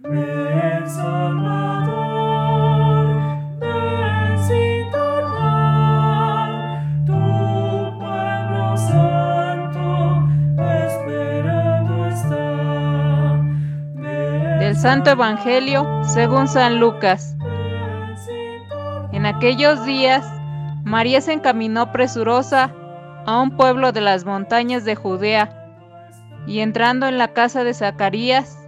santo Del Santo Evangelio según San Lucas. En aquellos días, María se encaminó presurosa a un pueblo de las montañas de Judea, y entrando en la casa de Zacarías,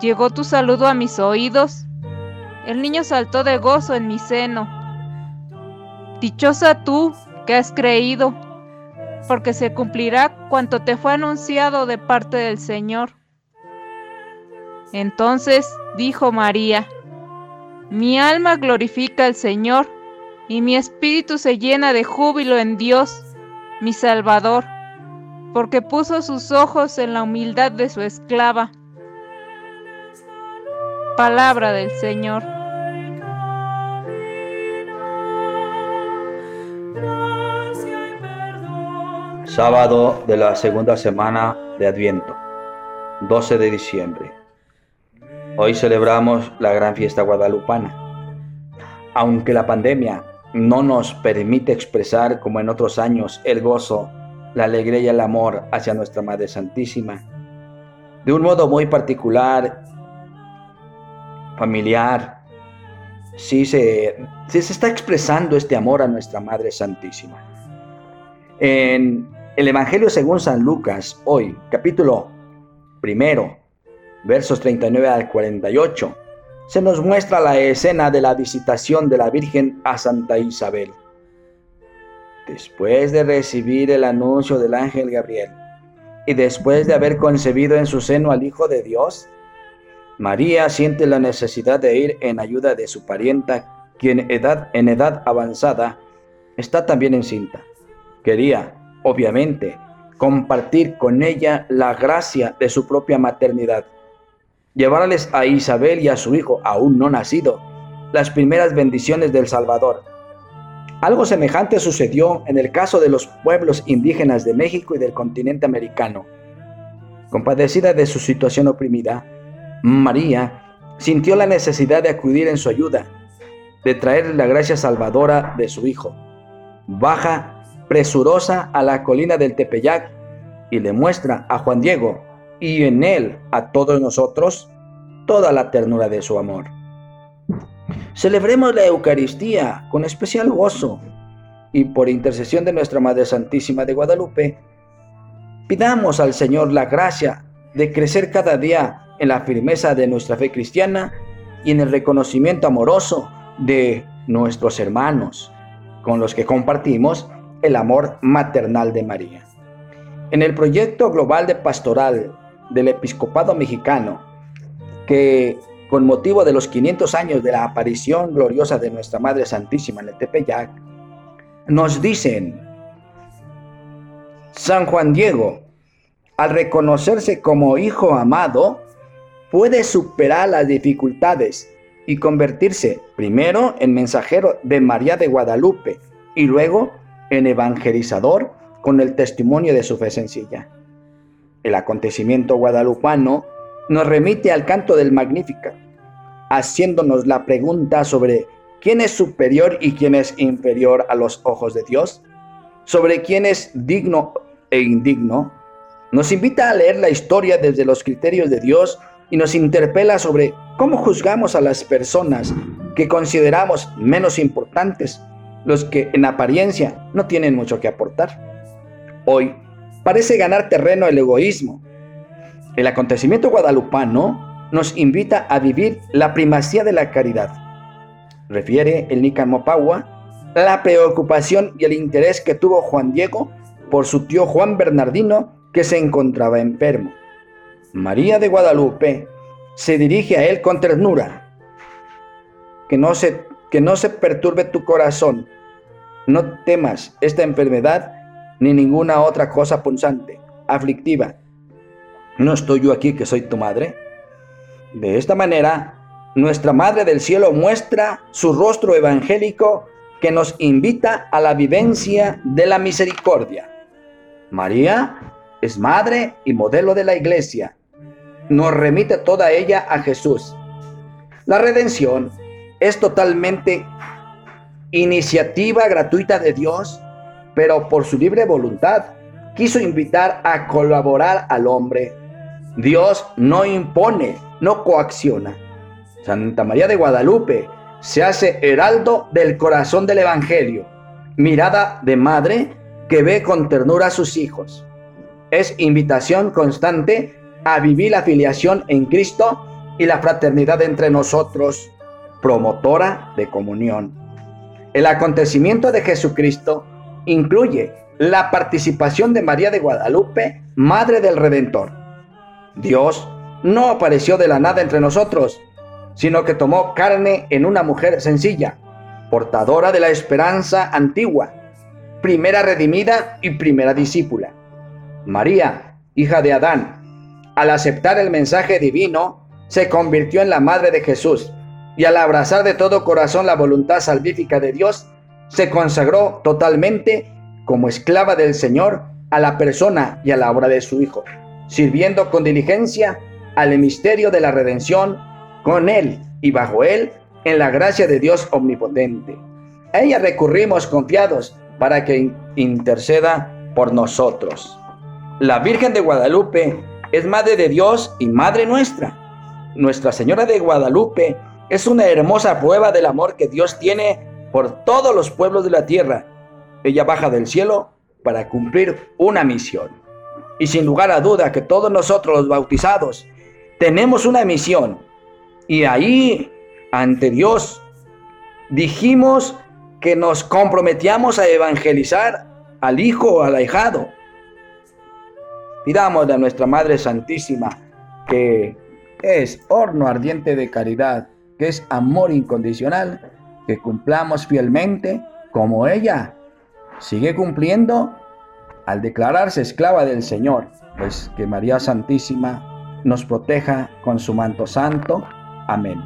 llegó tu saludo a mis oídos, el niño saltó de gozo en mi seno. Dichosa tú que has creído, porque se cumplirá cuanto te fue anunciado de parte del Señor. Entonces dijo María, mi alma glorifica al Señor, y mi espíritu se llena de júbilo en Dios, mi Salvador, porque puso sus ojos en la humildad de su esclava. Palabra del Señor. Sábado de la segunda semana de Adviento, 12 de diciembre. Hoy celebramos la gran fiesta guadalupana. Aunque la pandemia no nos permite expresar como en otros años el gozo, la alegría y el amor hacia nuestra Madre Santísima, de un modo muy particular, familiar, sí se, sí se está expresando este amor a nuestra Madre Santísima. En el Evangelio según San Lucas, hoy, capítulo primero, versos 39 al 48, se nos muestra la escena de la visitación de la Virgen a Santa Isabel. Después de recibir el anuncio del ángel Gabriel y después de haber concebido en su seno al Hijo de Dios, María siente la necesidad de ir en ayuda de su parienta, quien en edad avanzada está también encinta. Quería, obviamente, compartir con ella la gracia de su propia maternidad llevarles a Isabel y a su hijo, aún no nacido, las primeras bendiciones del Salvador. Algo semejante sucedió en el caso de los pueblos indígenas de México y del continente americano. Compadecida de su situación oprimida, María sintió la necesidad de acudir en su ayuda, de traerle la gracia salvadora de su hijo. Baja presurosa a la colina del Tepeyac y le muestra a Juan Diego y en él a todos nosotros toda la ternura de su amor. Celebremos la Eucaristía con especial gozo y por intercesión de nuestra Madre Santísima de Guadalupe, pidamos al Señor la gracia de crecer cada día en la firmeza de nuestra fe cristiana y en el reconocimiento amoroso de nuestros hermanos con los que compartimos el amor maternal de María. En el proyecto global de pastoral del episcopado mexicano, que con motivo de los 500 años de la aparición gloriosa de nuestra Madre Santísima en el Tepeyac, nos dicen, San Juan Diego, al reconocerse como hijo amado, puede superar las dificultades y convertirse primero en mensajero de María de Guadalupe y luego en evangelizador con el testimonio de su fe sencilla. El acontecimiento guadalupano nos remite al canto del Magnífica, haciéndonos la pregunta sobre quién es superior y quién es inferior a los ojos de Dios, sobre quién es digno e indigno. Nos invita a leer la historia desde los criterios de Dios y nos interpela sobre cómo juzgamos a las personas que consideramos menos importantes, los que en apariencia no tienen mucho que aportar. Hoy parece ganar terreno el egoísmo. El acontecimiento guadalupano nos invita a vivir la primacía de la caridad. Refiere el Nican Mopagua la preocupación y el interés que tuvo Juan Diego por su tío Juan Bernardino que se encontraba enfermo. María de Guadalupe se dirige a él con ternura. que no se, que no se perturbe tu corazón. No temas esta enfermedad ni ninguna otra cosa punzante, aflictiva. ¿No estoy yo aquí que soy tu madre? De esta manera, nuestra Madre del Cielo muestra su rostro evangélico que nos invita a la vivencia de la misericordia. María es madre y modelo de la iglesia. Nos remite toda ella a Jesús. La redención es totalmente iniciativa gratuita de Dios, pero por su libre voluntad quiso invitar a colaborar al hombre. Dios no impone, no coacciona. Santa María de Guadalupe se hace heraldo del corazón del Evangelio, mirada de madre que ve con ternura a sus hijos. Es invitación constante a vivir la filiación en Cristo y la fraternidad entre nosotros, promotora de comunión. El acontecimiento de Jesucristo incluye la participación de María de Guadalupe, Madre del Redentor. Dios no apareció de la nada entre nosotros, sino que tomó carne en una mujer sencilla, portadora de la esperanza antigua, primera redimida y primera discípula. María, hija de Adán, al aceptar el mensaje divino, se convirtió en la madre de Jesús y al abrazar de todo corazón la voluntad salvífica de Dios, se consagró totalmente como esclava del Señor a la persona y a la obra de su Hijo, sirviendo con diligencia al misterio de la redención con Él y bajo Él en la gracia de Dios omnipotente. A ella recurrimos confiados para que interceda por nosotros. La Virgen de Guadalupe es Madre de Dios y Madre nuestra. Nuestra Señora de Guadalupe es una hermosa prueba del amor que Dios tiene por todos los pueblos de la tierra. Ella baja del cielo para cumplir una misión. Y sin lugar a duda que todos nosotros los bautizados tenemos una misión y ahí, ante Dios, dijimos que nos comprometíamos a evangelizar al hijo o al ahijado. Pidamos a nuestra Madre Santísima, que es horno ardiente de caridad, que es amor incondicional, que cumplamos fielmente como ella sigue cumpliendo al declararse esclava del Señor, pues que María Santísima nos proteja con su manto santo. Amén.